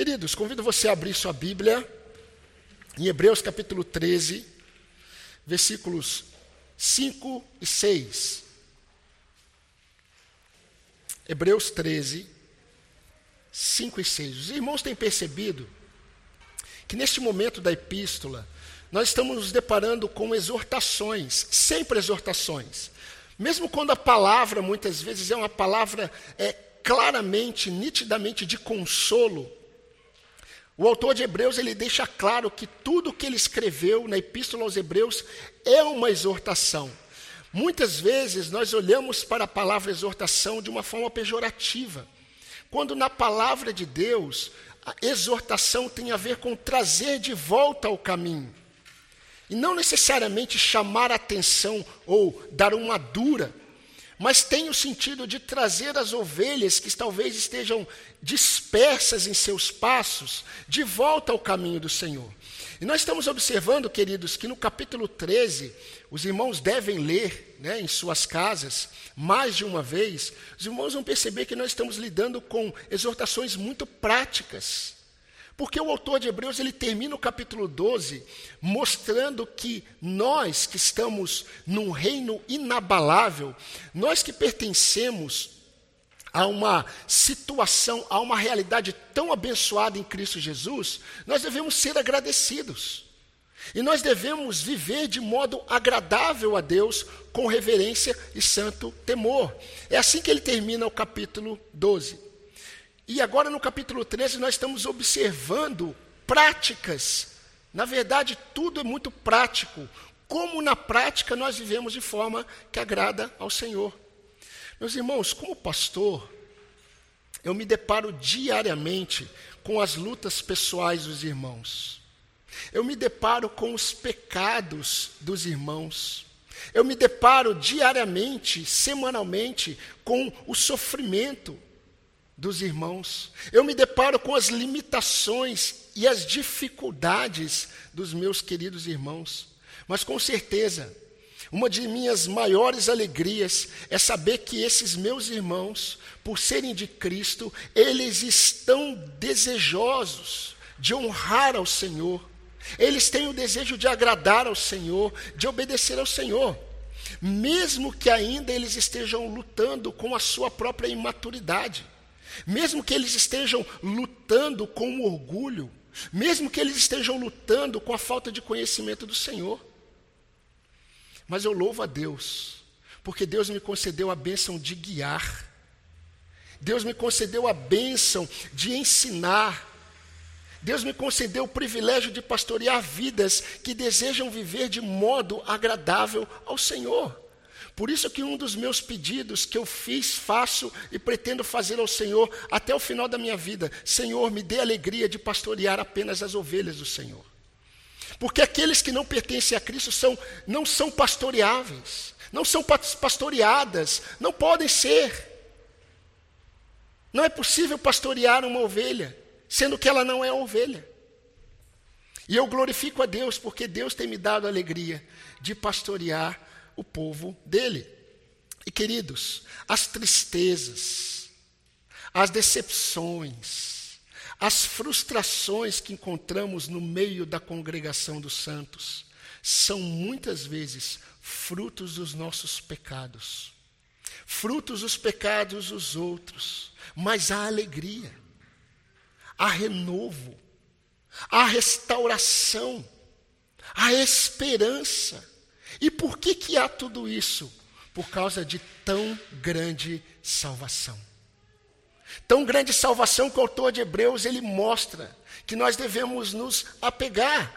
Queridos, convido você a abrir sua Bíblia em Hebreus capítulo 13, versículos 5 e 6. Hebreus 13, 5 e 6. Os irmãos têm percebido que neste momento da epístola, nós estamos nos deparando com exortações, sempre exortações. Mesmo quando a palavra, muitas vezes, é uma palavra é, claramente, nitidamente de consolo, o autor de Hebreus ele deixa claro que tudo que ele escreveu na Epístola aos Hebreus é uma exortação. Muitas vezes nós olhamos para a palavra exortação de uma forma pejorativa, quando na palavra de Deus a exortação tem a ver com trazer de volta ao caminho. E não necessariamente chamar atenção ou dar uma dura, mas tem o sentido de trazer as ovelhas que talvez estejam dispersas em seus passos de volta ao caminho do Senhor. E nós estamos observando, queridos, que no capítulo 13, os irmãos devem ler né, em suas casas, mais de uma vez, os irmãos vão perceber que nós estamos lidando com exortações muito práticas. Porque o autor de Hebreus ele termina o capítulo 12 mostrando que nós que estamos num reino inabalável, nós que pertencemos a uma situação, a uma realidade tão abençoada em Cristo Jesus, nós devemos ser agradecidos. E nós devemos viver de modo agradável a Deus, com reverência e santo temor. É assim que ele termina o capítulo 12. E agora no capítulo 13 nós estamos observando práticas. Na verdade, tudo é muito prático. Como na prática nós vivemos de forma que agrada ao Senhor. Meus irmãos, como pastor, eu me deparo diariamente com as lutas pessoais dos irmãos. Eu me deparo com os pecados dos irmãos. Eu me deparo diariamente, semanalmente, com o sofrimento dos irmãos. Eu me deparo com as limitações e as dificuldades dos meus queridos irmãos. Mas com certeza, uma de minhas maiores alegrias é saber que esses meus irmãos, por serem de Cristo, eles estão desejosos de honrar ao Senhor. Eles têm o desejo de agradar ao Senhor, de obedecer ao Senhor. Mesmo que ainda eles estejam lutando com a sua própria imaturidade. Mesmo que eles estejam lutando com o orgulho, mesmo que eles estejam lutando com a falta de conhecimento do Senhor. Mas eu louvo a Deus, porque Deus me concedeu a bênção de guiar, Deus me concedeu a bênção de ensinar, Deus me concedeu o privilégio de pastorear vidas que desejam viver de modo agradável ao Senhor. Por isso que um dos meus pedidos que eu fiz, faço e pretendo fazer ao Senhor até o final da minha vida, Senhor, me dê alegria de pastorear apenas as ovelhas do Senhor. Porque aqueles que não pertencem a Cristo são, não são pastoreáveis, não são pastoreadas, não podem ser. Não é possível pastorear uma ovelha, sendo que ela não é ovelha. E eu glorifico a Deus, porque Deus tem me dado a alegria de pastorear o povo dele. E queridos, as tristezas, as decepções, as frustrações que encontramos no meio da congregação dos santos são muitas vezes frutos dos nossos pecados, frutos dos pecados dos outros, mas há alegria, há renovo, há restauração, há esperança. E por que, que há tudo isso? Por causa de tão grande salvação. Tão grande salvação que o autor de Hebreus ele mostra que nós devemos nos apegar.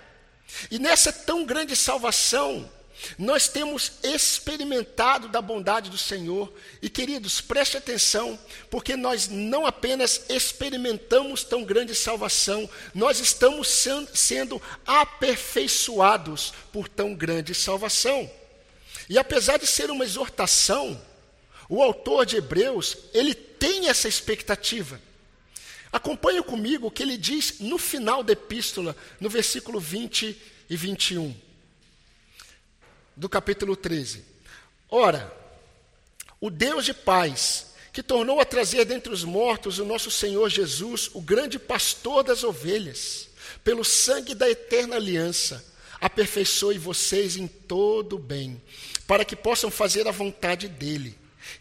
E nessa tão grande salvação, nós temos experimentado da bondade do Senhor. E queridos, preste atenção, porque nós não apenas experimentamos tão grande salvação, nós estamos sendo aperfeiçoados por tão grande salvação. E apesar de ser uma exortação, o autor de Hebreus, ele tem essa expectativa. Acompanhe comigo o que ele diz no final da epístola, no versículo 20 e 21 do capítulo 13. Ora, o Deus de paz, que tornou a trazer dentre os mortos o nosso Senhor Jesus, o grande pastor das ovelhas, pelo sangue da eterna aliança, aperfeiçoe vocês em todo o bem, para que possam fazer a vontade dele.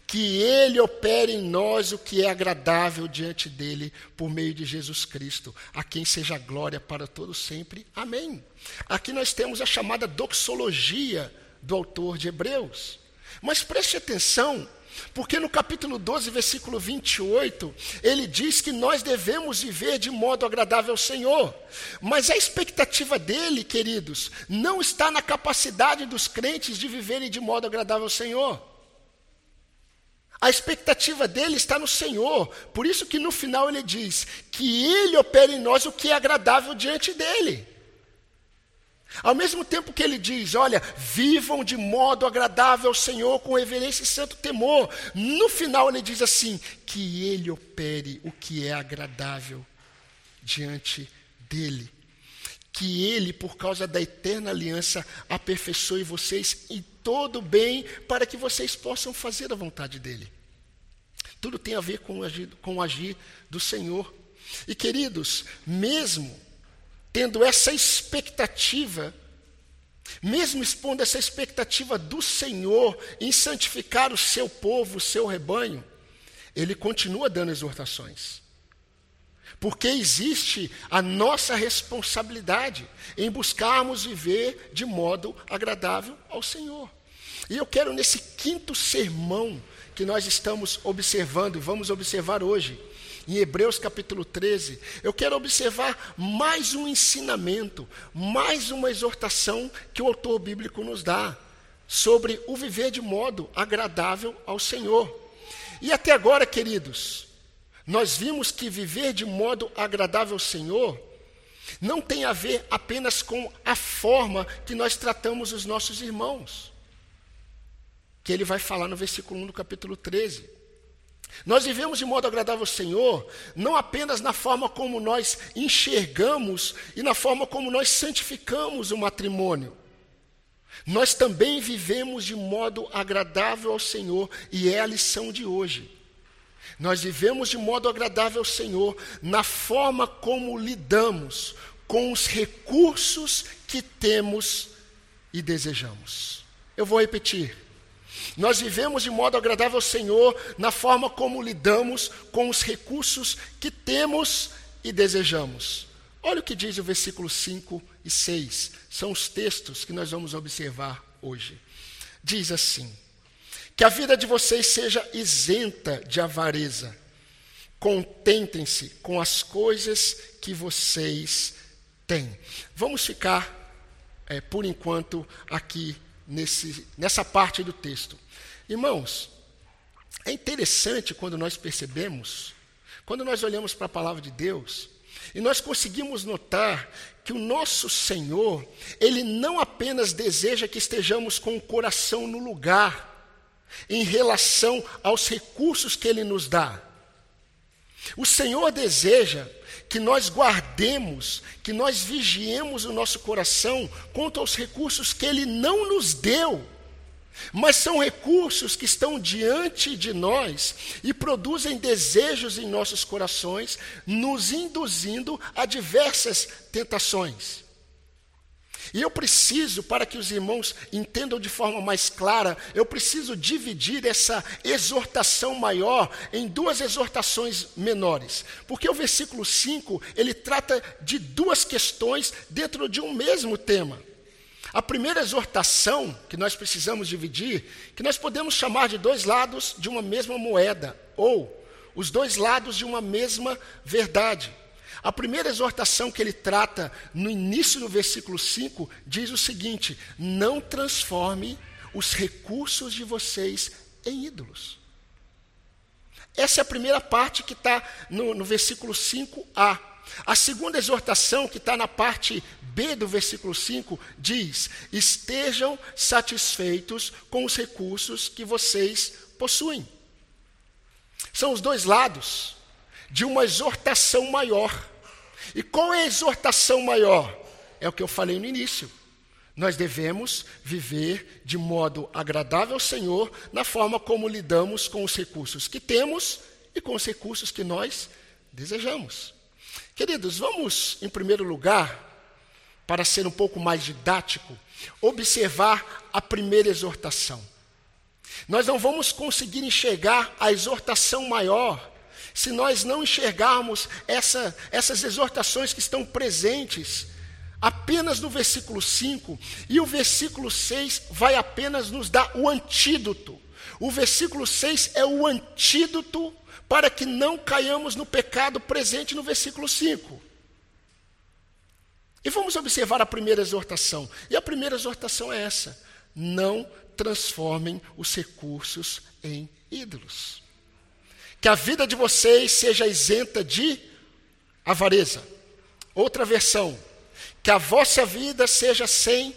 Que ele opere em nós o que é agradável diante dele, por meio de Jesus Cristo, a quem seja glória para todos sempre. Amém. Aqui nós temos a chamada doxologia do autor de Hebreus. Mas preste atenção, porque no capítulo 12, versículo 28, ele diz que nós devemos viver de modo agradável ao Senhor. Mas a expectativa dele, queridos, não está na capacidade dos crentes de viverem de modo agradável ao Senhor. A expectativa dele está no Senhor. Por isso que no final ele diz que ele opera em nós o que é agradável diante dele. Ao mesmo tempo que ele diz, olha, vivam de modo agradável ao Senhor com reverência e santo temor. No final ele diz assim, que ele opere o que é agradável diante dele. Que ele, por causa da eterna aliança, aperfeiçoe vocês em todo bem para que vocês possam fazer a vontade dele. Tudo tem a ver com o agir, com o agir do Senhor. E queridos, mesmo tendo essa expectativa, mesmo expondo essa expectativa do Senhor em santificar o seu povo, o seu rebanho, ele continua dando exortações. Porque existe a nossa responsabilidade em buscarmos viver de modo agradável ao Senhor. E eu quero, nesse quinto sermão que nós estamos observando, e vamos observar hoje, em Hebreus capítulo 13, eu quero observar mais um ensinamento, mais uma exortação que o autor bíblico nos dá sobre o viver de modo agradável ao Senhor. E até agora, queridos, nós vimos que viver de modo agradável ao Senhor não tem a ver apenas com a forma que nós tratamos os nossos irmãos, que ele vai falar no versículo 1 do capítulo 13. Nós vivemos de modo agradável ao Senhor, não apenas na forma como nós enxergamos e na forma como nós santificamos o matrimônio. Nós também vivemos de modo agradável ao Senhor, e é a lição de hoje. Nós vivemos de modo agradável ao Senhor na forma como lidamos com os recursos que temos e desejamos. Eu vou repetir. Nós vivemos de modo agradável ao Senhor na forma como lidamos com os recursos que temos e desejamos. Olha o que diz o versículo 5 e 6. São os textos que nós vamos observar hoje. Diz assim: Que a vida de vocês seja isenta de avareza. Contentem-se com as coisas que vocês têm. Vamos ficar, é, por enquanto, aqui nesse, nessa parte do texto. Irmãos, é interessante quando nós percebemos, quando nós olhamos para a palavra de Deus, e nós conseguimos notar que o nosso Senhor, Ele não apenas deseja que estejamos com o coração no lugar, em relação aos recursos que Ele nos dá. O Senhor deseja que nós guardemos, que nós vigiemos o nosso coração quanto aos recursos que Ele não nos deu mas são recursos que estão diante de nós e produzem desejos em nossos corações, nos induzindo a diversas tentações. E eu preciso, para que os irmãos entendam de forma mais clara, eu preciso dividir essa exortação maior em duas exortações menores. Porque o versículo 5, ele trata de duas questões dentro de um mesmo tema. A primeira exortação que nós precisamos dividir, que nós podemos chamar de dois lados de uma mesma moeda, ou os dois lados de uma mesma verdade. A primeira exortação que ele trata no início do versículo 5 diz o seguinte: não transforme os recursos de vocês em ídolos. Essa é a primeira parte que está no, no versículo 5a. A segunda exortação, que está na parte B do versículo 5, diz: Estejam satisfeitos com os recursos que vocês possuem. São os dois lados de uma exortação maior. E qual é a exortação maior? É o que eu falei no início. Nós devemos viver de modo agradável ao Senhor na forma como lidamos com os recursos que temos e com os recursos que nós desejamos. Queridos, vamos, em primeiro lugar, para ser um pouco mais didático, observar a primeira exortação. Nós não vamos conseguir enxergar a exortação maior se nós não enxergarmos essa, essas exortações que estão presentes apenas no versículo 5, e o versículo 6 vai apenas nos dar o antídoto. O versículo 6 é o antídoto para que não caiamos no pecado presente no versículo 5. E vamos observar a primeira exortação. E a primeira exortação é essa: não transformem os recursos em ídolos. Que a vida de vocês seja isenta de avareza. Outra versão, que a vossa vida seja sem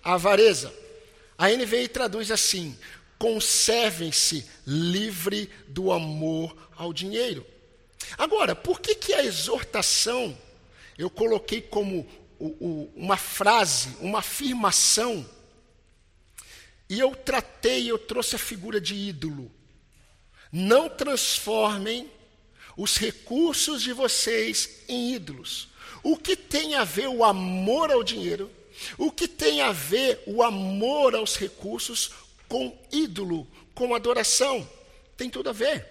avareza. A NVI traduz assim: conservem-se livre do amor ao dinheiro. Agora, por que, que a exortação eu coloquei como o, o, uma frase, uma afirmação, e eu tratei, eu trouxe a figura de ídolo? Não transformem os recursos de vocês em ídolos. O que tem a ver o amor ao dinheiro? O que tem a ver o amor aos recursos com ídolo, com adoração? Tem tudo a ver.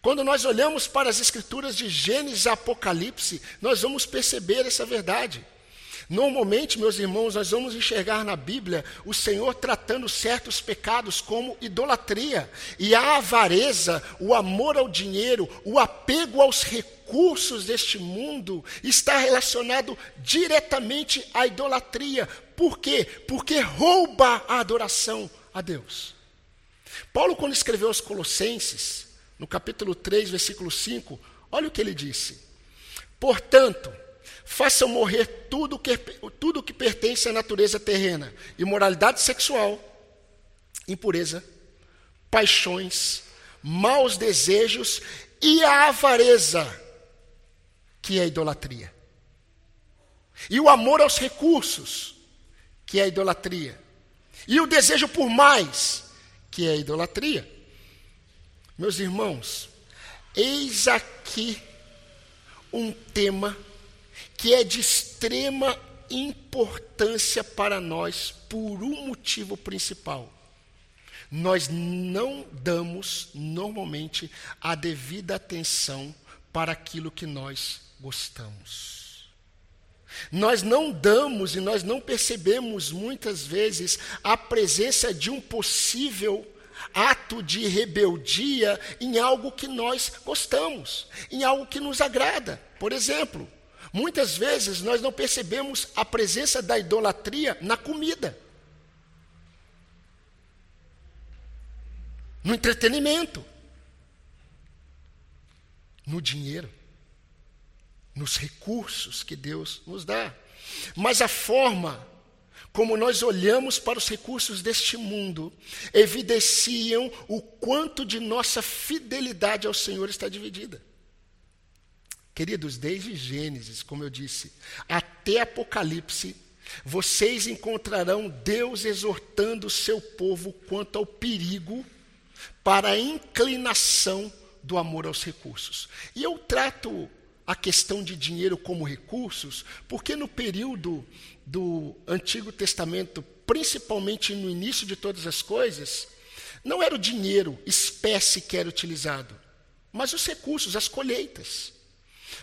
Quando nós olhamos para as escrituras de Gênesis e Apocalipse, nós vamos perceber essa verdade. Normalmente, meus irmãos, nós vamos enxergar na Bíblia o Senhor tratando certos pecados como idolatria. E a avareza, o amor ao dinheiro, o apego aos recursos deste mundo está relacionado diretamente à idolatria. Por quê? Porque rouba a adoração a Deus. Paulo, quando escreveu aos Colossenses, no capítulo 3, versículo 5, olha o que ele disse. Portanto, façam morrer tudo que, tudo que pertence à natureza terrena: imoralidade sexual, impureza, paixões, maus desejos e a avareza, que é a idolatria. E o amor aos recursos, que é a idolatria. E o desejo por mais, que é a idolatria. Meus irmãos, eis aqui um tema que é de extrema importância para nós por um motivo principal. Nós não damos normalmente a devida atenção para aquilo que nós gostamos. Nós não damos e nós não percebemos muitas vezes a presença de um possível ato de rebeldia em algo que nós gostamos, em algo que nos agrada. Por exemplo, Muitas vezes nós não percebemos a presença da idolatria na comida, no entretenimento, no dinheiro, nos recursos que Deus nos dá. Mas a forma como nós olhamos para os recursos deste mundo evidenciam o quanto de nossa fidelidade ao Senhor está dividida. Queridos, desde Gênesis, como eu disse, até Apocalipse, vocês encontrarão Deus exortando o seu povo quanto ao perigo para a inclinação do amor aos recursos. E eu trato a questão de dinheiro como recursos, porque no período do Antigo Testamento, principalmente no início de todas as coisas, não era o dinheiro, espécie que era utilizado, mas os recursos, as colheitas.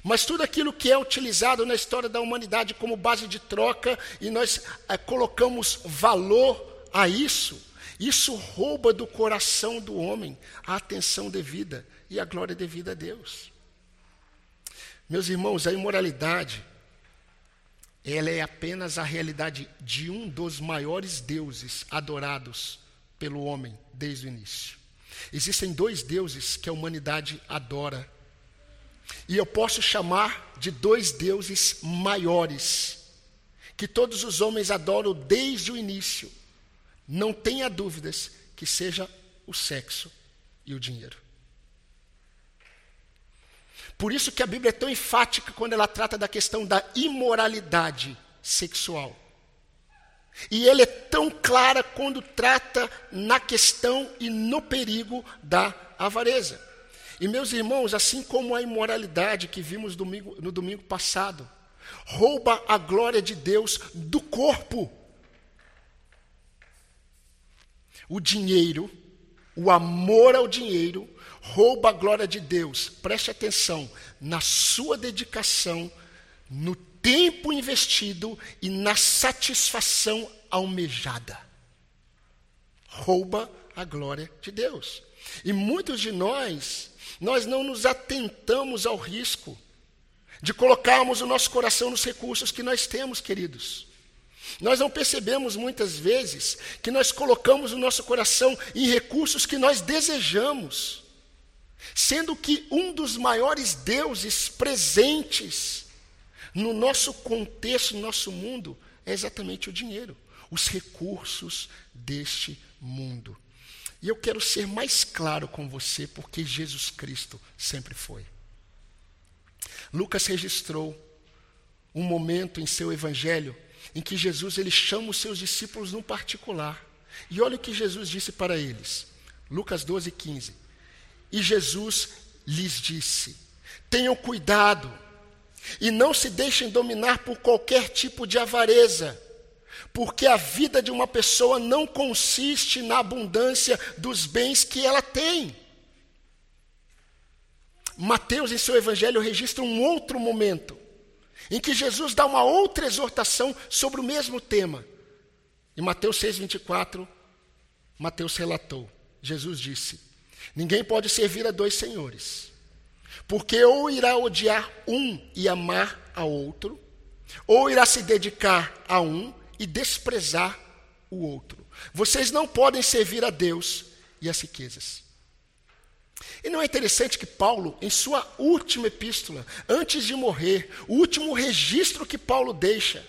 Mas tudo aquilo que é utilizado na história da humanidade como base de troca e nós é, colocamos valor a isso, isso rouba do coração do homem a atenção devida e a glória devida a Deus. Meus irmãos, a imoralidade, ela é apenas a realidade de um dos maiores deuses adorados pelo homem desde o início. Existem dois deuses que a humanidade adora e eu posso chamar de dois deuses maiores, que todos os homens adoram desde o início. Não tenha dúvidas que seja o sexo e o dinheiro. Por isso que a Bíblia é tão enfática quando ela trata da questão da imoralidade sexual. E ele é tão clara quando trata na questão e no perigo da avareza. E meus irmãos, assim como a imoralidade que vimos domingo, no domingo passado, rouba a glória de Deus do corpo. O dinheiro, o amor ao dinheiro, rouba a glória de Deus. Preste atenção na sua dedicação, no tempo investido e na satisfação almejada. Rouba a glória de Deus. E muitos de nós, nós não nos atentamos ao risco de colocarmos o nosso coração nos recursos que nós temos, queridos. Nós não percebemos muitas vezes que nós colocamos o nosso coração em recursos que nós desejamos, sendo que um dos maiores deuses presentes no nosso contexto, no nosso mundo, é exatamente o dinheiro, os recursos deste mundo. E eu quero ser mais claro com você, porque Jesus Cristo sempre foi. Lucas registrou um momento em seu evangelho em que Jesus ele chama os seus discípulos no particular. E olha o que Jesus disse para eles. Lucas 12, 15. E Jesus lhes disse: Tenham cuidado e não se deixem dominar por qualquer tipo de avareza, porque a vida de uma pessoa não consiste na abundância dos bens que ela tem. Mateus, em seu evangelho, registra um outro momento, em que Jesus dá uma outra exortação sobre o mesmo tema. Em Mateus 6,24, Mateus relatou: Jesus disse: Ninguém pode servir a dois senhores porque ou irá odiar um e amar a outro, ou irá se dedicar a um e desprezar o outro. Vocês não podem servir a Deus e as riquezas. E não é interessante que Paulo, em sua última epístola, antes de morrer, o último registro que Paulo deixa,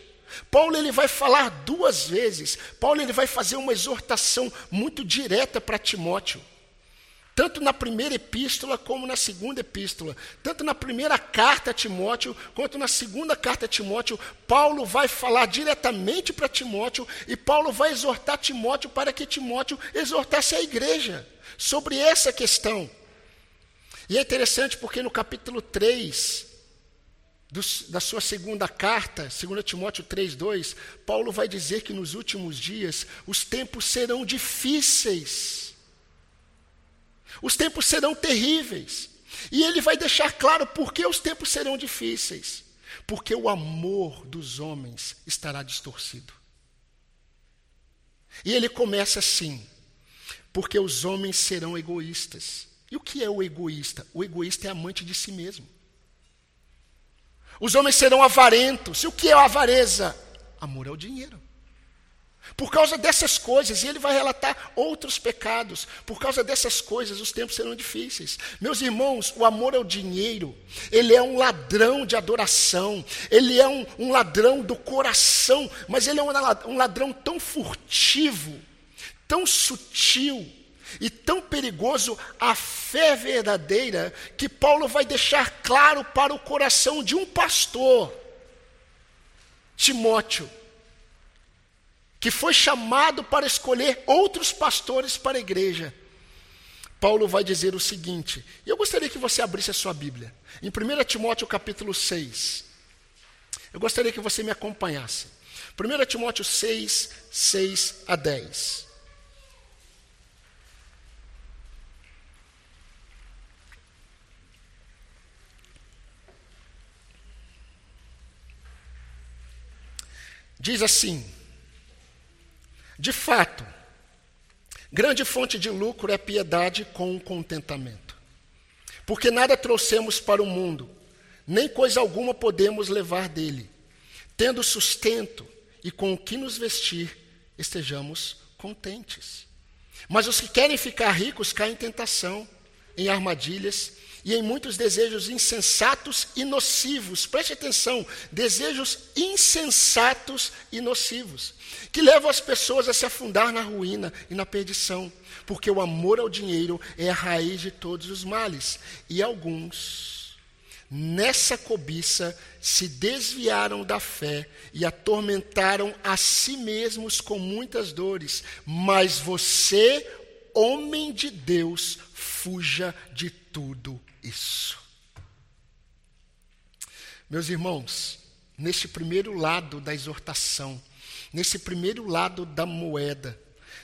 Paulo ele vai falar duas vezes. Paulo ele vai fazer uma exortação muito direta para Timóteo. Tanto na primeira epístola como na segunda epístola. Tanto na primeira carta a Timóteo, quanto na segunda carta a Timóteo, Paulo vai falar diretamente para Timóteo e Paulo vai exortar Timóteo para que Timóteo exortasse a igreja sobre essa questão. E é interessante porque no capítulo 3 do, da sua segunda carta, 2 Timóteo 3,2, Paulo vai dizer que nos últimos dias os tempos serão difíceis. Os tempos serão terríveis. E ele vai deixar claro por que os tempos serão difíceis. Porque o amor dos homens estará distorcido. E ele começa assim: porque os homens serão egoístas. E o que é o egoísta? O egoísta é amante de si mesmo. Os homens serão avarentos. E o que é a avareza? Amor ao dinheiro. Por causa dessas coisas, e ele vai relatar outros pecados. Por causa dessas coisas, os tempos serão difíceis. Meus irmãos, o amor ao dinheiro, ele é um ladrão de adoração, ele é um, um ladrão do coração, mas ele é um ladrão tão furtivo, tão sutil e tão perigoso a fé verdadeira, que Paulo vai deixar claro para o coração de um pastor, Timóteo que foi chamado para escolher outros pastores para a igreja. Paulo vai dizer o seguinte, e eu gostaria que você abrisse a sua Bíblia, em 1 Timóteo capítulo 6. Eu gostaria que você me acompanhasse. 1 Timóteo 6, 6 a 10. Diz assim: de fato, grande fonte de lucro é piedade com contentamento. Porque nada trouxemos para o mundo, nem coisa alguma podemos levar dele. Tendo sustento e com o que nos vestir, estejamos contentes. Mas os que querem ficar ricos caem em tentação, em armadilhas e em muitos desejos insensatos e nocivos. Preste atenção, desejos insensatos e nocivos, que levam as pessoas a se afundar na ruína e na perdição, porque o amor ao dinheiro é a raiz de todos os males. E alguns, nessa cobiça se desviaram da fé e atormentaram a si mesmos com muitas dores. Mas você, homem de Deus, fuja de tudo isso. Meus irmãos, nesse primeiro lado da exortação, nesse primeiro lado da moeda,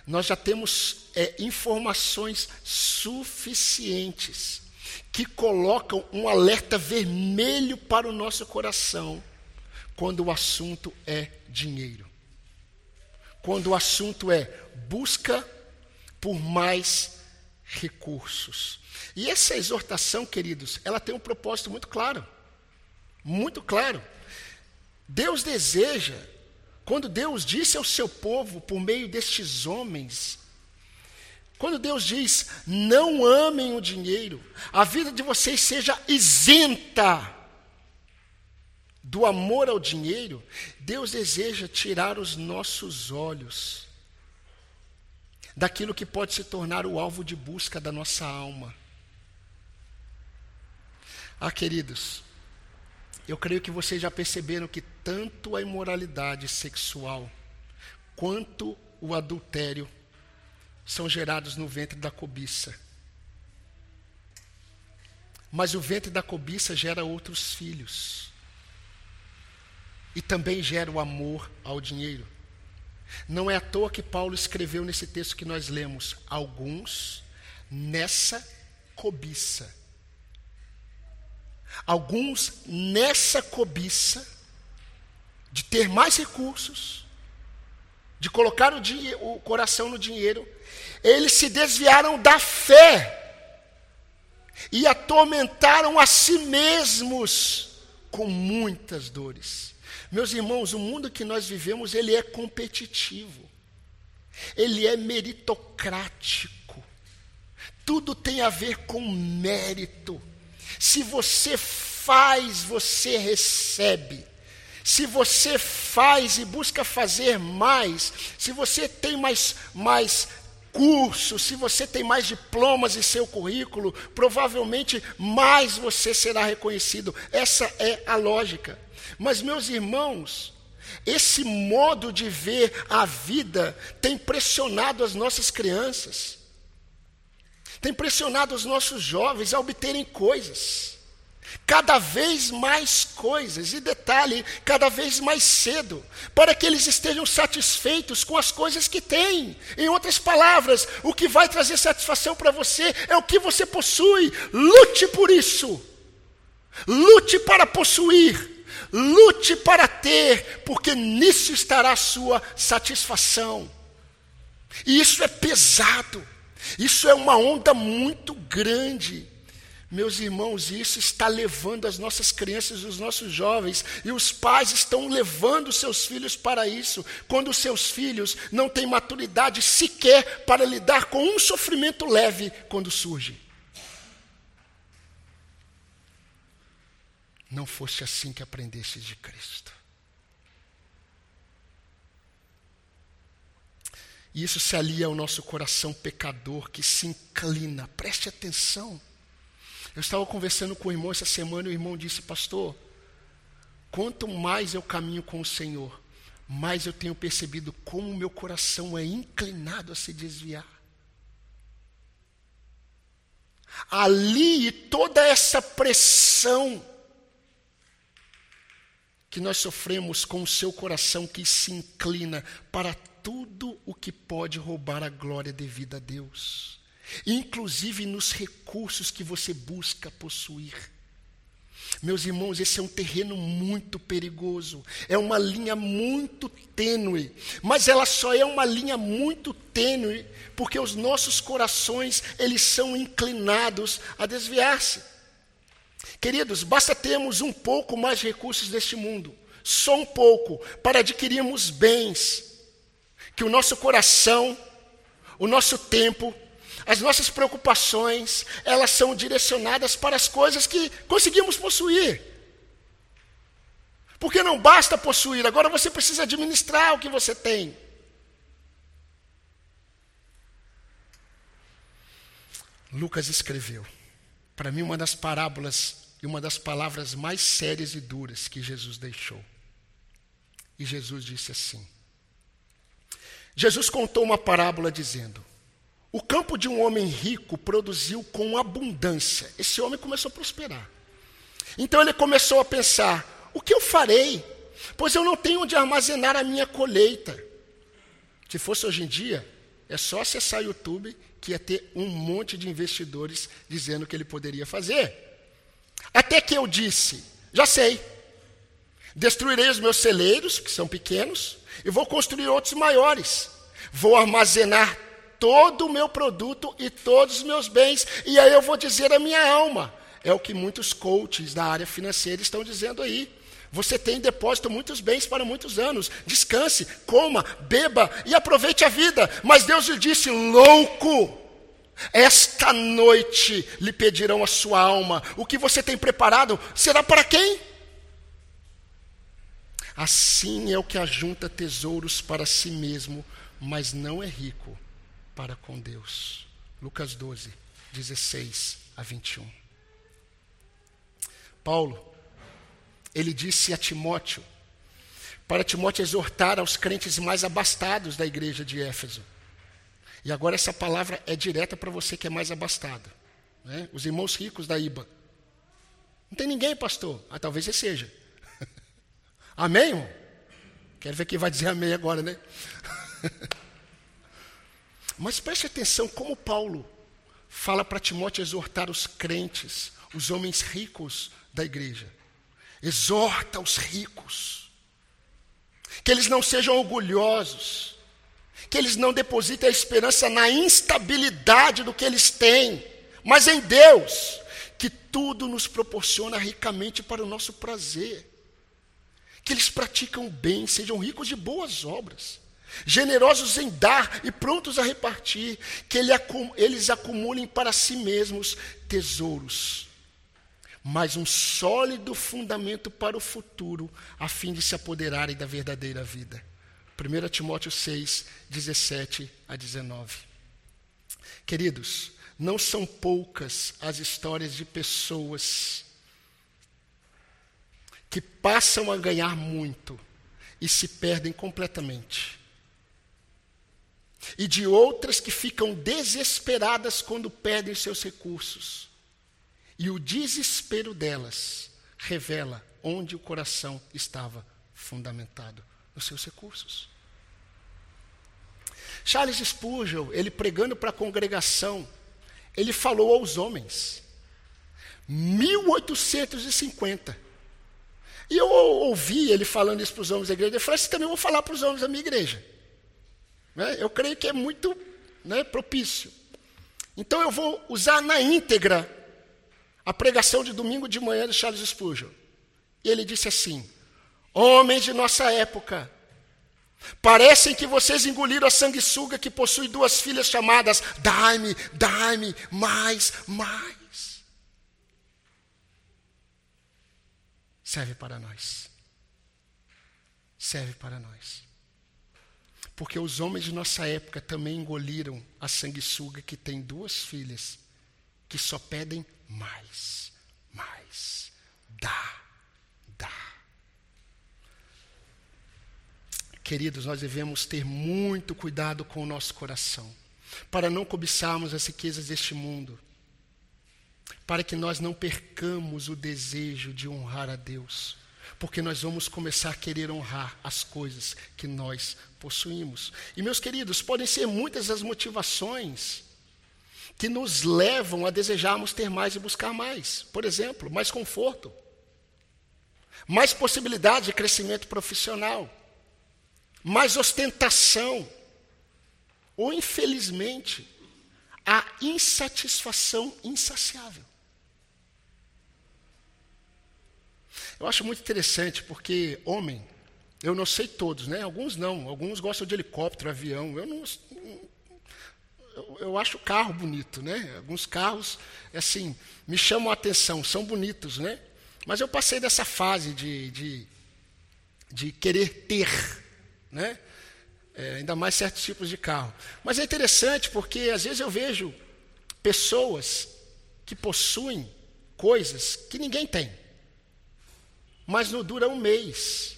nós já temos é, informações suficientes que colocam um alerta vermelho para o nosso coração quando o assunto é dinheiro. Quando o assunto é busca por mais recursos. E essa exortação, queridos, ela tem um propósito muito claro. Muito claro. Deus deseja, quando Deus disse ao seu povo, por meio destes homens, quando Deus diz: não amem o dinheiro, a vida de vocês seja isenta do amor ao dinheiro, Deus deseja tirar os nossos olhos daquilo que pode se tornar o alvo de busca da nossa alma. Ah, queridos, eu creio que vocês já perceberam que tanto a imoralidade sexual quanto o adultério são gerados no ventre da cobiça. Mas o ventre da cobiça gera outros filhos. E também gera o amor ao dinheiro. Não é à toa que Paulo escreveu nesse texto que nós lemos: alguns nessa cobiça. Alguns nessa cobiça de ter mais recursos, de colocar o, o coração no dinheiro, eles se desviaram da fé e atormentaram a si mesmos com muitas dores. Meus irmãos, o mundo que nós vivemos, ele é competitivo. Ele é meritocrático. Tudo tem a ver com mérito. Se você faz, você recebe. Se você faz e busca fazer mais, se você tem mais, mais curso, se você tem mais diplomas em seu currículo, provavelmente mais você será reconhecido. Essa é a lógica. Mas, meus irmãos, esse modo de ver a vida tem pressionado as nossas crianças, tem pressionado os nossos jovens a obterem coisas cada vez mais coisas, e detalhe, cada vez mais cedo, para que eles estejam satisfeitos com as coisas que têm. Em outras palavras, o que vai trazer satisfação para você é o que você possui. Lute por isso. Lute para possuir. Lute para ter, porque nisso estará a sua satisfação. E isso é pesado. Isso é uma onda muito grande. Meus irmãos, isso está levando as nossas crianças, os nossos jovens, e os pais estão levando seus filhos para isso, quando seus filhos não têm maturidade sequer para lidar com um sofrimento leve quando surge. Não fosse assim que aprendesse de Cristo. E isso se alia ao nosso coração pecador que se inclina, preste atenção eu estava conversando com o irmão essa semana e o irmão disse: Pastor, quanto mais eu caminho com o Senhor, mais eu tenho percebido como o meu coração é inclinado a se desviar. Ali toda essa pressão que nós sofremos com o seu coração que se inclina para tudo o que pode roubar a glória devida a Deus inclusive nos recursos que você busca possuir. Meus irmãos, esse é um terreno muito perigoso, é uma linha muito tênue, mas ela só é uma linha muito tênue porque os nossos corações, eles são inclinados a desviar-se. Queridos, basta termos um pouco mais de recursos deste mundo, só um pouco, para adquirirmos bens, que o nosso coração, o nosso tempo, as nossas preocupações, elas são direcionadas para as coisas que conseguimos possuir. Porque não basta possuir, agora você precisa administrar o que você tem. Lucas escreveu, para mim, uma das parábolas e uma das palavras mais sérias e duras que Jesus deixou. E Jesus disse assim: Jesus contou uma parábola dizendo: O campo de um homem rico produziu com abundância. Esse homem começou a prosperar. Então ele começou a pensar: O que eu farei? Pois eu não tenho onde armazenar a minha colheita. Se fosse hoje em dia, é só acessar o YouTube que ia ter um monte de investidores dizendo que ele poderia fazer. Até que eu disse: Já sei. Destruirei os meus celeiros, que são pequenos, e vou construir outros maiores. Vou armazenar todo o meu produto e todos os meus bens, e aí eu vou dizer a minha alma. É o que muitos coaches da área financeira estão dizendo aí. Você tem em depósito muitos bens para muitos anos. Descanse, coma, beba e aproveite a vida. Mas Deus lhe disse: louco, esta noite lhe pedirão a sua alma. O que você tem preparado será para quem? Assim é o que ajunta tesouros para si mesmo, mas não é rico para com Deus. Lucas 12, 16 a 21. Paulo, ele disse a Timóteo, para Timóteo exortar aos crentes mais abastados da igreja de Éfeso. E agora essa palavra é direta para você que é mais abastado. Né? Os irmãos ricos da IBA. Não tem ninguém, pastor. Ah, talvez você seja. Amém, irmão? Quero ver quem vai dizer amém agora, né? Mas preste atenção como Paulo fala para Timóteo exortar os crentes, os homens ricos da igreja. Exorta os ricos, que eles não sejam orgulhosos, que eles não depositem a esperança na instabilidade do que eles têm, mas em Deus, que tudo nos proporciona ricamente para o nosso prazer que eles praticam bem, sejam ricos de boas obras, generosos em dar e prontos a repartir, que eles acumulem para si mesmos tesouros, mas um sólido fundamento para o futuro, a fim de se apoderarem da verdadeira vida. 1 Timóteo 6, 17 a 19. Queridos, não são poucas as histórias de pessoas que passam a ganhar muito e se perdem completamente. E de outras que ficam desesperadas quando perdem seus recursos. E o desespero delas revela onde o coração estava fundamentado nos seus recursos. Charles Spurgeon, ele pregando para a congregação, ele falou aos homens. 1850 e eu ouvi ele falando isso para os homens da igreja. Eu falei assim: também vou falar para os homens da minha igreja. Né? Eu creio que é muito né, propício. Então eu vou usar na íntegra a pregação de domingo de manhã de Charles Spurgeon. E ele disse assim: Homens de nossa época, parecem que vocês engoliram a sanguessuga que possui duas filhas chamadas Dai-me, dai-me, mais, mais. serve para nós. Serve para nós. Porque os homens de nossa época também engoliram a sanguessuga que tem duas filhas que só pedem mais, mais. Dá, dá. Queridos, nós devemos ter muito cuidado com o nosso coração, para não cobiçarmos as riquezas deste mundo, para que nós não percamos o desejo de honrar a Deus, porque nós vamos começar a querer honrar as coisas que nós possuímos. E, meus queridos, podem ser muitas as motivações que nos levam a desejarmos ter mais e buscar mais. Por exemplo, mais conforto, mais possibilidade de crescimento profissional, mais ostentação, ou, infelizmente, a insatisfação insaciável. Eu acho muito interessante porque homem, eu não sei todos, né? Alguns não, alguns gostam de helicóptero, avião. Eu não eu, eu acho carro bonito, né? Alguns carros assim me chamam a atenção, são bonitos, né? Mas eu passei dessa fase de, de, de querer ter, né? É, ainda mais certos tipos de carro. Mas é interessante porque às vezes eu vejo pessoas que possuem coisas que ninguém tem, mas não dura um mês.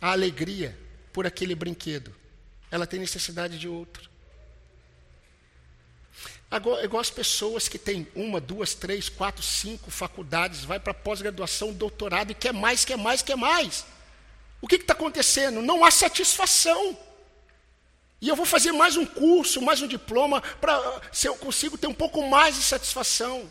A alegria por aquele brinquedo, ela tem necessidade de outro. Agora, igual as pessoas que têm uma, duas, três, quatro, cinco faculdades, vai para pós-graduação, doutorado e quer mais, quer mais, quer mais. O que está acontecendo? Não há satisfação. E eu vou fazer mais um curso, mais um diploma, para se eu consigo ter um pouco mais de satisfação.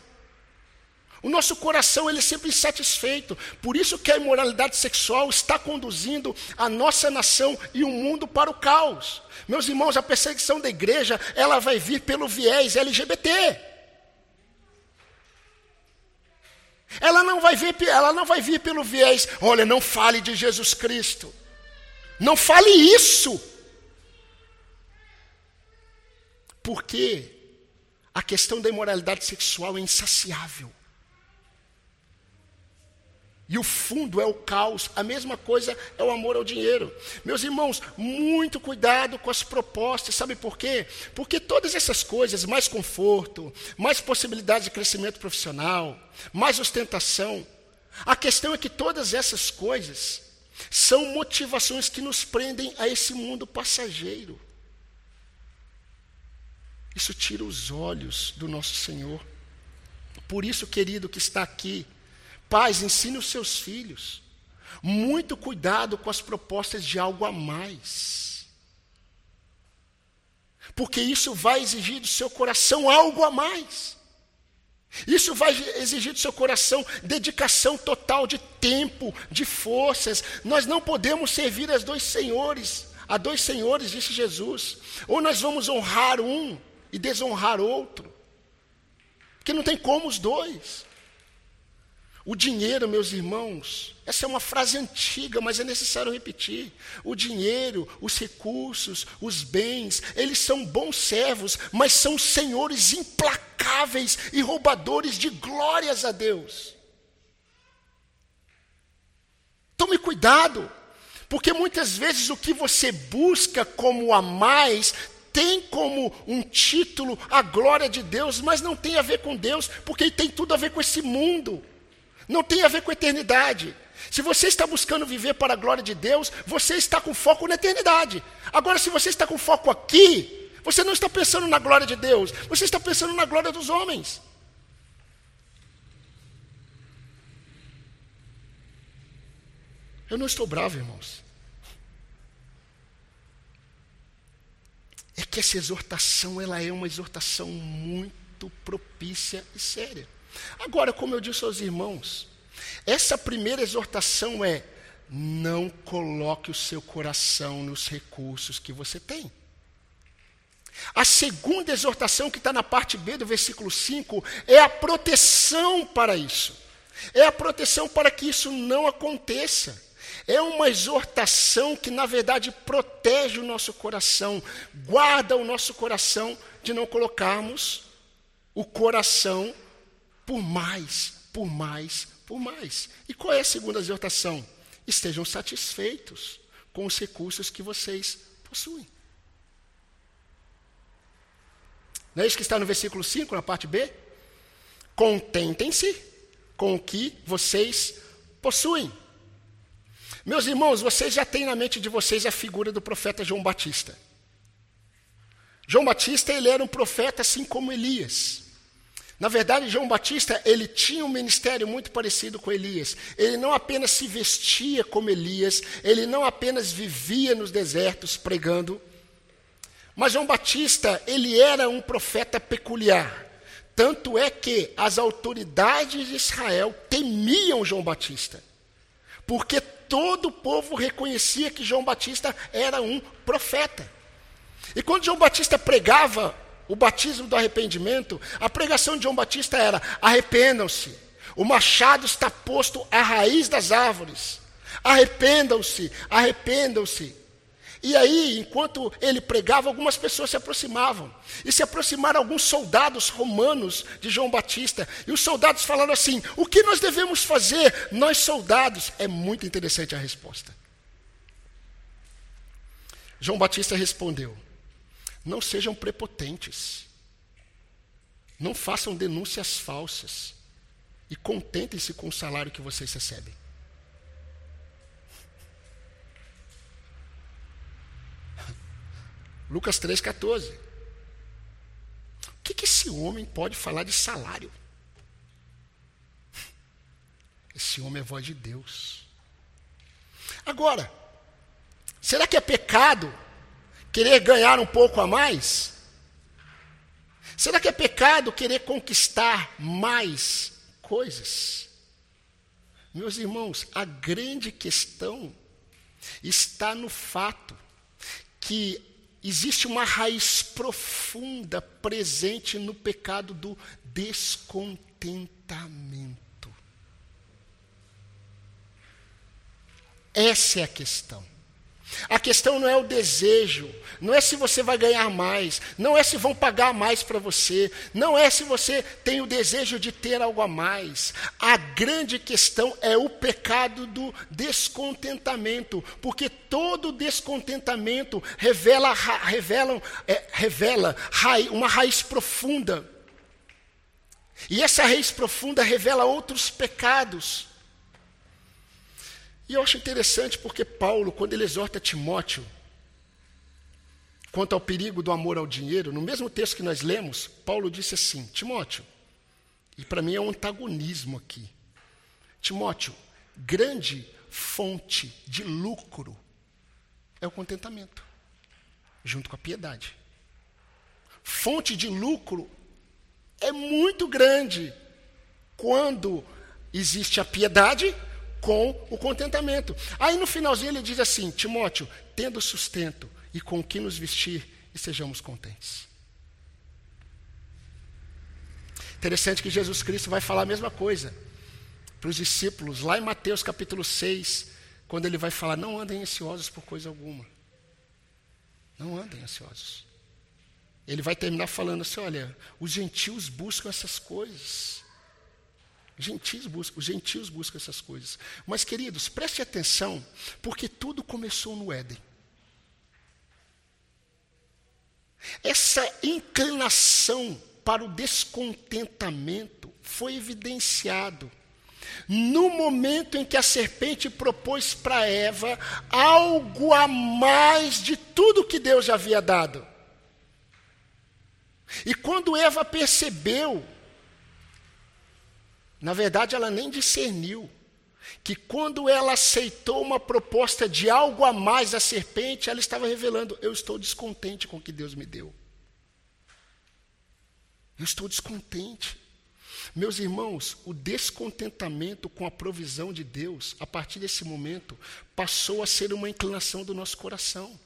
O nosso coração ele é sempre insatisfeito. Por isso que a imoralidade sexual está conduzindo a nossa nação e o mundo para o caos. Meus irmãos, a perseguição da igreja, ela vai vir pelo viés LGBT. Ela não vai vir, ela não vai vir pelo viés, olha, não fale de Jesus Cristo. Não fale isso. Porque a questão da imoralidade sexual é insaciável. E o fundo é o caos. A mesma coisa é o amor ao dinheiro. Meus irmãos, muito cuidado com as propostas. Sabe por quê? Porque todas essas coisas, mais conforto, mais possibilidade de crescimento profissional, mais ostentação. A questão é que todas essas coisas são motivações que nos prendem a esse mundo passageiro. Isso tira os olhos do nosso Senhor. Por isso, querido que está aqui, Pais, ensine os seus filhos. Muito cuidado com as propostas de algo a mais. Porque isso vai exigir do seu coração algo a mais. Isso vai exigir do seu coração dedicação total de tempo, de forças. Nós não podemos servir a dois senhores. A dois senhores, disse Jesus. Ou nós vamos honrar um e desonrar outro. Porque não tem como os dois. O dinheiro, meus irmãos, essa é uma frase antiga, mas é necessário repetir. O dinheiro, os recursos, os bens, eles são bons servos, mas são senhores implacáveis e roubadores de glórias a Deus. Tome cuidado, porque muitas vezes o que você busca como a mais tem como um título a glória de Deus, mas não tem a ver com Deus, porque tem tudo a ver com esse mundo. Não tem a ver com a eternidade. Se você está buscando viver para a glória de Deus, você está com foco na eternidade. Agora, se você está com foco aqui, você não está pensando na glória de Deus, você está pensando na glória dos homens. Eu não estou bravo, irmãos. É que essa exortação, ela é uma exortação muito propícia e séria. Agora, como eu disse aos irmãos, essa primeira exortação é: não coloque o seu coração nos recursos que você tem. A segunda exortação, que está na parte B do versículo 5, é a proteção para isso. É a proteção para que isso não aconteça. É uma exortação que, na verdade, protege o nosso coração, guarda o nosso coração de não colocarmos o coração por mais, por mais, por mais. E qual é a segunda exortação? Estejam satisfeitos com os recursos que vocês possuem. Não é isso que está no versículo 5, na parte B? Contentem-se com o que vocês possuem. Meus irmãos, vocês já têm na mente de vocês a figura do profeta João Batista. João Batista, ele era um profeta assim como Elias. Na verdade, João Batista, ele tinha um ministério muito parecido com Elias. Ele não apenas se vestia como Elias, ele não apenas vivia nos desertos pregando, mas João Batista, ele era um profeta peculiar. Tanto é que as autoridades de Israel temiam João Batista, porque todo o povo reconhecia que João Batista era um profeta. E quando João Batista pregava o batismo do arrependimento, a pregação de João Batista era: arrependam-se, o machado está posto à raiz das árvores. Arrependam-se, arrependam-se. E aí, enquanto ele pregava, algumas pessoas se aproximavam. E se aproximaram alguns soldados romanos de João Batista. E os soldados falaram assim: O que nós devemos fazer, nós soldados? É muito interessante a resposta. João Batista respondeu: não sejam prepotentes. Não façam denúncias falsas. E contentem-se com o salário que vocês recebem. Lucas 3,14. O que, que esse homem pode falar de salário? Esse homem é voz de Deus. Agora, será que é pecado querer ganhar um pouco a mais? Será que é pecado querer conquistar mais coisas? Meus irmãos, a grande questão está no fato que existe uma raiz profunda presente no pecado do descontentamento. Essa é a questão. A questão não é o desejo, não é se você vai ganhar mais, não é se vão pagar mais para você, não é se você tem o desejo de ter algo a mais. A grande questão é o pecado do descontentamento, porque todo descontentamento revela, revela, é, revela uma raiz profunda. E essa raiz profunda revela outros pecados. E eu acho interessante porque Paulo, quando ele exorta Timóteo quanto ao perigo do amor ao dinheiro, no mesmo texto que nós lemos, Paulo disse assim: Timóteo, e para mim é um antagonismo aqui. Timóteo, grande fonte de lucro é o contentamento, junto com a piedade. Fonte de lucro é muito grande quando existe a piedade com o contentamento. Aí no finalzinho ele diz assim: Timóteo, tendo sustento e com o que nos vestir, e sejamos contentes. Interessante que Jesus Cristo vai falar a mesma coisa para os discípulos, lá em Mateus capítulo 6, quando ele vai falar: Não andem ansiosos por coisa alguma. Não andem ansiosos. Ele vai terminar falando assim: Olha, os gentios buscam essas coisas. Gentios buscam, os gentios buscam essas coisas. Mas, queridos, preste atenção, porque tudo começou no Éden. Essa inclinação para o descontentamento foi evidenciado no momento em que a serpente propôs para Eva algo a mais de tudo que Deus já havia dado. E quando Eva percebeu na verdade, ela nem discerniu que quando ela aceitou uma proposta de algo a mais da serpente, ela estava revelando: eu estou descontente com o que Deus me deu. Eu estou descontente. Meus irmãos, o descontentamento com a provisão de Deus, a partir desse momento, passou a ser uma inclinação do nosso coração.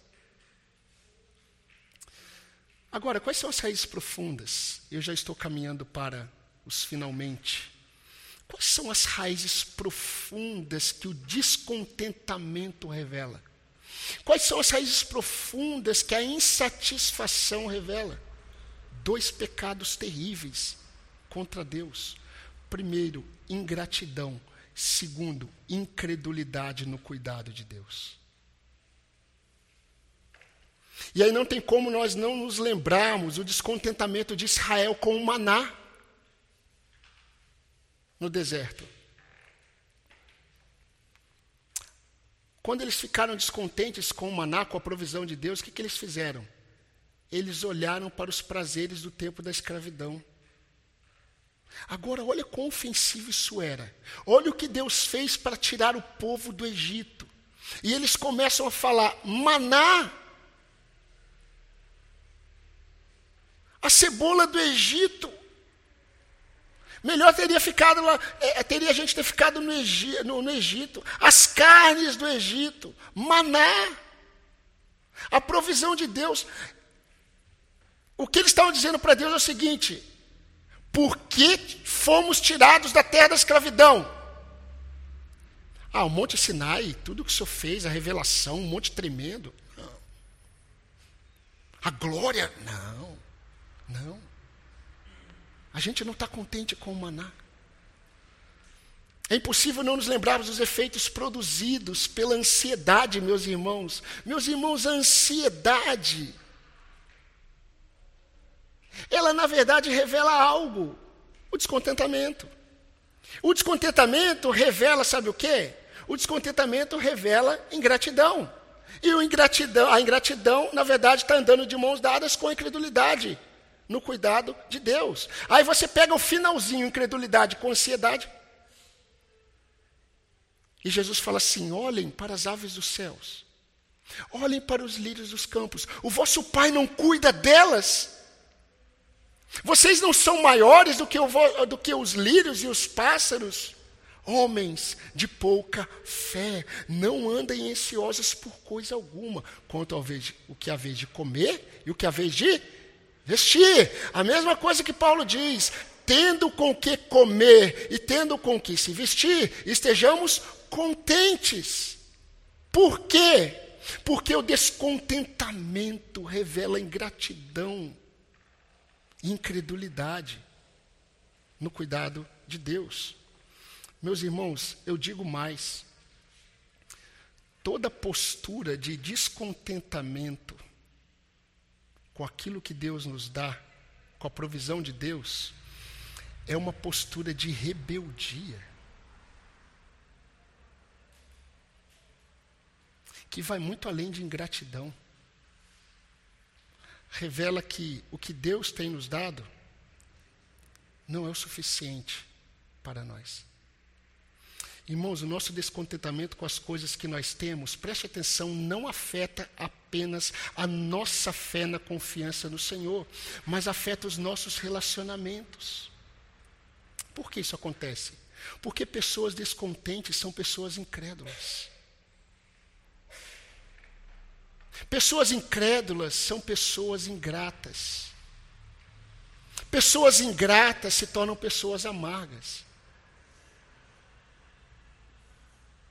Agora, quais são as raízes profundas? Eu já estou caminhando para os finalmente. Quais são as raízes profundas que o descontentamento revela? Quais são as raízes profundas que a insatisfação revela? Dois pecados terríveis contra Deus. Primeiro, ingratidão. Segundo, incredulidade no cuidado de Deus. E aí não tem como nós não nos lembrarmos o descontentamento de Israel com o maná no deserto. Quando eles ficaram descontentes com o maná, com a provisão de Deus, o que, que eles fizeram? Eles olharam para os prazeres do tempo da escravidão. Agora, olha quão ofensivo isso era. Olha o que Deus fez para tirar o povo do Egito. E eles começam a falar: maná. A cebola do Egito. Melhor teria ficado lá, é, é, teria a gente ter ficado no, Egito, no, no Egito. As carnes do Egito, maná, a provisão de Deus. O que eles estavam dizendo para Deus é o seguinte: por que fomos tirados da terra da escravidão? Ah, o Monte Sinai, tudo que o Senhor fez, a revelação, um monte tremendo. Não. A glória, não, não. A gente não está contente com o maná. É impossível não nos lembrarmos dos efeitos produzidos pela ansiedade, meus irmãos. Meus irmãos, a ansiedade. ela na verdade revela algo: o descontentamento. O descontentamento revela, sabe o quê? O descontentamento revela ingratidão. E ingratidão, a ingratidão, na verdade, está andando de mãos dadas com a incredulidade no cuidado de Deus. Aí você pega o finalzinho, incredulidade com ansiedade. E Jesus fala assim: olhem para as aves dos céus, olhem para os lírios dos campos, o vosso Pai não cuida delas. Vocês não são maiores do que, o, do que os lírios e os pássaros? Homens de pouca fé, não andem ansiosos por coisa alguma, quanto ao vez o que há vez de comer e o que há vez de vestir. A mesma coisa que Paulo diz: tendo com que comer e tendo com que se vestir, estejamos contentes. Por quê? Porque o descontentamento revela ingratidão incredulidade no cuidado de Deus. Meus irmãos, eu digo mais. Toda postura de descontentamento com aquilo que Deus nos dá, com a provisão de Deus, é uma postura de rebeldia. Que vai muito além de ingratidão revela que o que Deus tem nos dado não é o suficiente para nós. Irmãos, o nosso descontentamento com as coisas que nós temos, preste atenção, não afeta apenas a nossa fé na confiança no Senhor, mas afeta os nossos relacionamentos. Por que isso acontece? Porque pessoas descontentes são pessoas incrédulas. Pessoas incrédulas são pessoas ingratas. Pessoas ingratas se tornam pessoas amargas.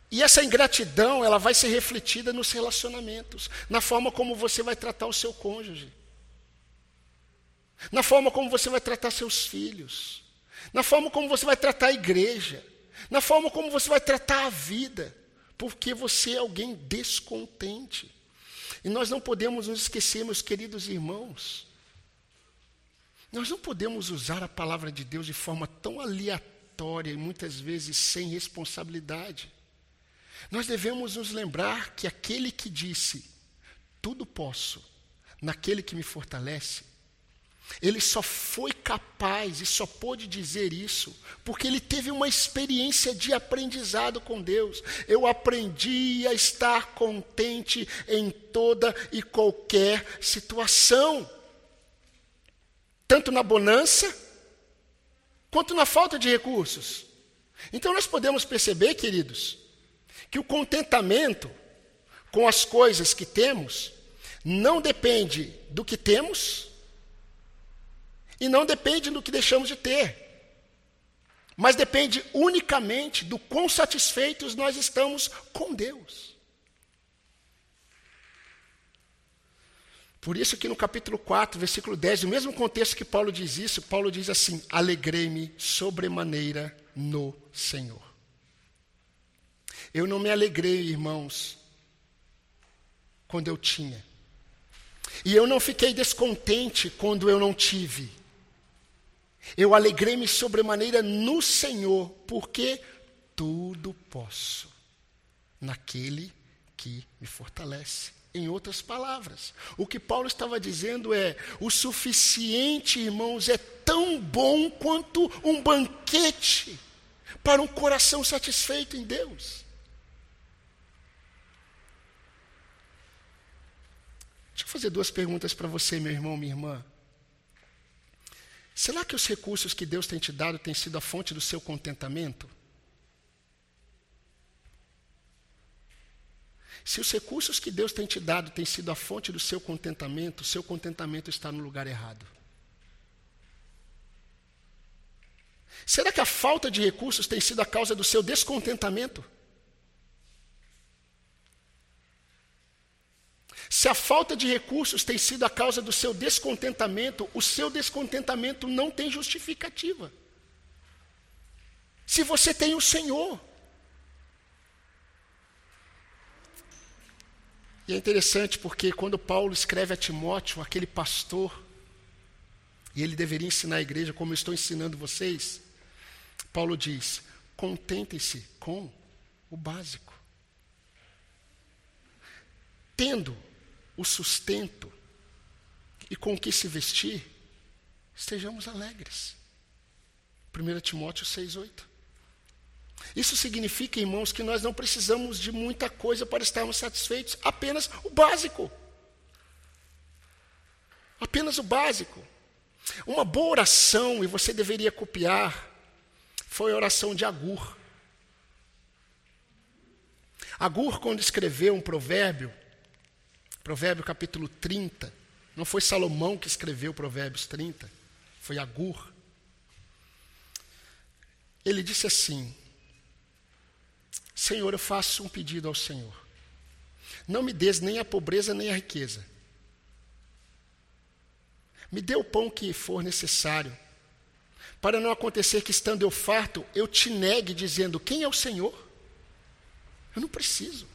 E essa ingratidão, ela vai ser refletida nos relacionamentos, na forma como você vai tratar o seu cônjuge, na forma como você vai tratar seus filhos, na forma como você vai tratar a igreja, na forma como você vai tratar a vida, porque você é alguém descontente. E nós não podemos nos esquecer, meus queridos irmãos, nós não podemos usar a palavra de Deus de forma tão aleatória e muitas vezes sem responsabilidade. Nós devemos nos lembrar que aquele que disse: Tudo posso naquele que me fortalece, ele só foi capaz e só pôde dizer isso porque ele teve uma experiência de aprendizado com Deus. Eu aprendi a estar contente em toda e qualquer situação, tanto na bonança quanto na falta de recursos. Então nós podemos perceber, queridos, que o contentamento com as coisas que temos não depende do que temos e não depende do que deixamos de ter. Mas depende unicamente do quão satisfeitos nós estamos com Deus. Por isso que no capítulo 4, versículo 10, no mesmo contexto que Paulo diz isso, Paulo diz assim: Alegrei-me sobremaneira no Senhor. Eu não me alegrei, irmãos, quando eu tinha. E eu não fiquei descontente quando eu não tive. Eu alegrei-me sobremaneira no Senhor, porque tudo posso naquele que me fortalece. Em outras palavras, o que Paulo estava dizendo é: o suficiente, irmãos, é tão bom quanto um banquete para um coração satisfeito em Deus. Deixa eu fazer duas perguntas para você, meu irmão, minha irmã. Será que os recursos que Deus tem te dado têm sido a fonte do seu contentamento? Se os recursos que Deus tem te dado têm sido a fonte do seu contentamento, seu contentamento está no lugar errado. Será que a falta de recursos tem sido a causa do seu descontentamento? Se a falta de recursos tem sido a causa do seu descontentamento, o seu descontentamento não tem justificativa. Se você tem o Senhor. E é interessante porque quando Paulo escreve a Timóteo, aquele pastor, e ele deveria ensinar a igreja como eu estou ensinando vocês, Paulo diz: contentem-se com o básico. Tendo o sustento e com o que se vestir, estejamos alegres. 1 Timóteo 6,8. Isso significa, irmãos, que nós não precisamos de muita coisa para estarmos satisfeitos, apenas o básico. Apenas o básico. Uma boa oração, e você deveria copiar, foi a oração de Agur. Agur, quando escreveu um provérbio, provérbio capítulo 30, não foi Salomão que escreveu Provérbios 30, foi Agur. Ele disse assim: Senhor, eu faço um pedido ao Senhor. Não me des nem a pobreza nem a riqueza me dê o pão que for necessário, para não acontecer que, estando eu farto, eu te negue, dizendo: Quem é o Senhor? Eu não preciso.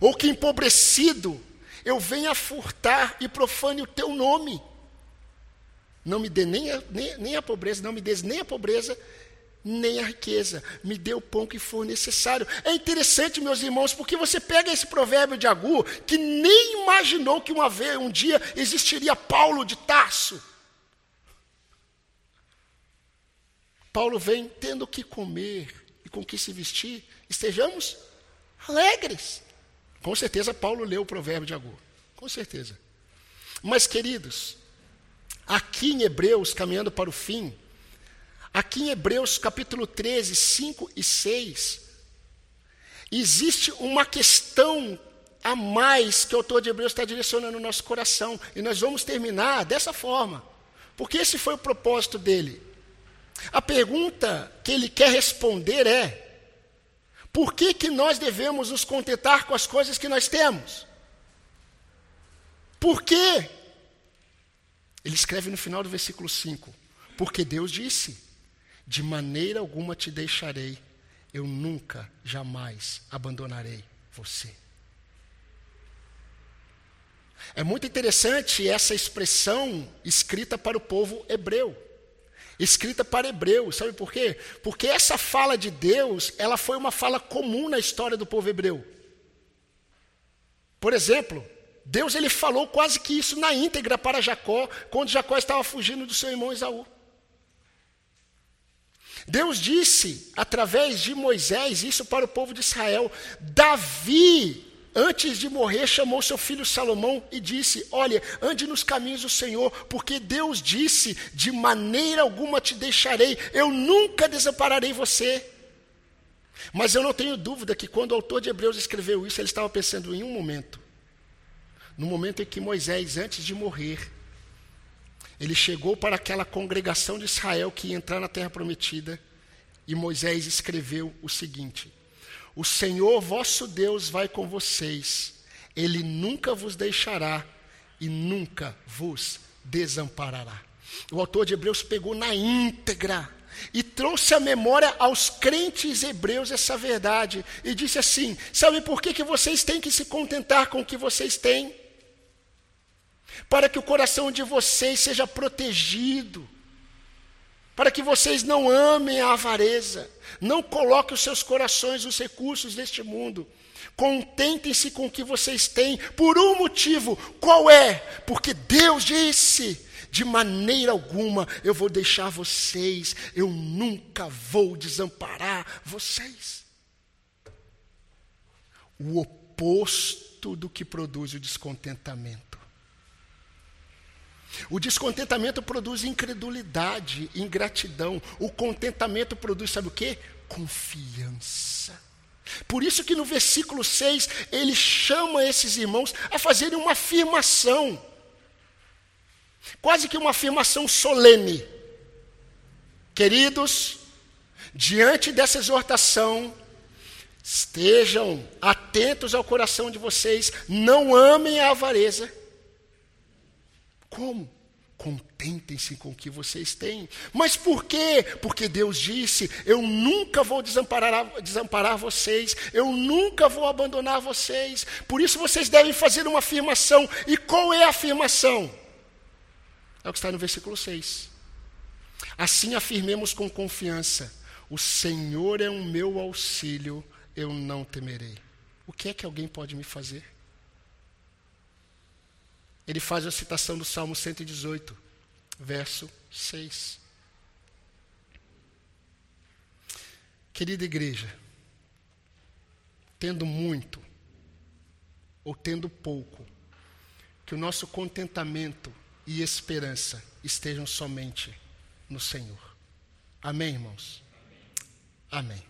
Ou que empobrecido eu venha furtar e profane o teu nome. Não me dê nem a, nem, nem a pobreza, não me dê nem a pobreza, nem a riqueza, me dê o pão que for necessário. É interessante, meus irmãos, porque você pega esse provérbio de Agur, que nem imaginou que uma vez, um dia existiria Paulo de Tarso. Paulo vem tendo o que comer e com que se vestir, estejamos alegres. Com certeza Paulo leu o provérbio de Agur, com certeza. Mas, queridos, aqui em Hebreus, caminhando para o fim, Aqui em Hebreus capítulo 13, 5 e 6, existe uma questão a mais que o autor de Hebreus está direcionando no nosso coração. E nós vamos terminar dessa forma. Porque esse foi o propósito dele. A pergunta que ele quer responder é: por que, que nós devemos nos contentar com as coisas que nós temos? Por quê? Ele escreve no final do versículo 5: Porque Deus disse: de maneira alguma te deixarei, eu nunca, jamais abandonarei você. É muito interessante essa expressão escrita para o povo hebreu. Escrita para hebreu, sabe por quê? Porque essa fala de Deus, ela foi uma fala comum na história do povo hebreu. Por exemplo, Deus ele falou quase que isso na íntegra para Jacó, quando Jacó estava fugindo do seu irmão Esaú. Deus disse, através de Moisés, isso para o povo de Israel. Davi, antes de morrer, chamou seu filho Salomão e disse: Olha, ande nos caminhos do Senhor, porque Deus disse: De maneira alguma te deixarei, eu nunca desampararei você. Mas eu não tenho dúvida que quando o autor de Hebreus escreveu isso, ele estava pensando em um momento. No momento em que Moisés, antes de morrer, ele chegou para aquela congregação de Israel que ia entrar na terra prometida e Moisés escreveu o seguinte: O Senhor vosso Deus vai com vocês, ele nunca vos deixará e nunca vos desamparará. O autor de Hebreus pegou na íntegra e trouxe à memória aos crentes hebreus essa verdade e disse assim: Sabe por que, que vocês têm que se contentar com o que vocês têm? para que o coração de vocês seja protegido, para que vocês não amem a avareza, não coloquem os seus corações nos recursos deste mundo. Contentem-se com o que vocês têm, por um motivo, qual é? Porque Deus disse: de maneira alguma eu vou deixar vocês, eu nunca vou desamparar vocês. O oposto do que produz o descontentamento. O descontentamento produz incredulidade, ingratidão. O contentamento produz, sabe o que? Confiança. Por isso que no versículo 6 ele chama esses irmãos a fazerem uma afirmação. Quase que uma afirmação solene. Queridos, diante dessa exortação, estejam atentos ao coração de vocês, não amem a avareza como? Contentem-se com o que vocês têm. Mas por quê? Porque Deus disse: Eu nunca vou desamparar, desamparar vocês, eu nunca vou abandonar vocês. Por isso vocês devem fazer uma afirmação. E qual é a afirmação? É o que está no versículo 6. Assim afirmemos com confiança: O Senhor é o meu auxílio, eu não temerei. O que é que alguém pode me fazer? Ele faz a citação do Salmo 118, verso 6. Querida igreja, tendo muito ou tendo pouco, que o nosso contentamento e esperança estejam somente no Senhor. Amém, irmãos? Amém.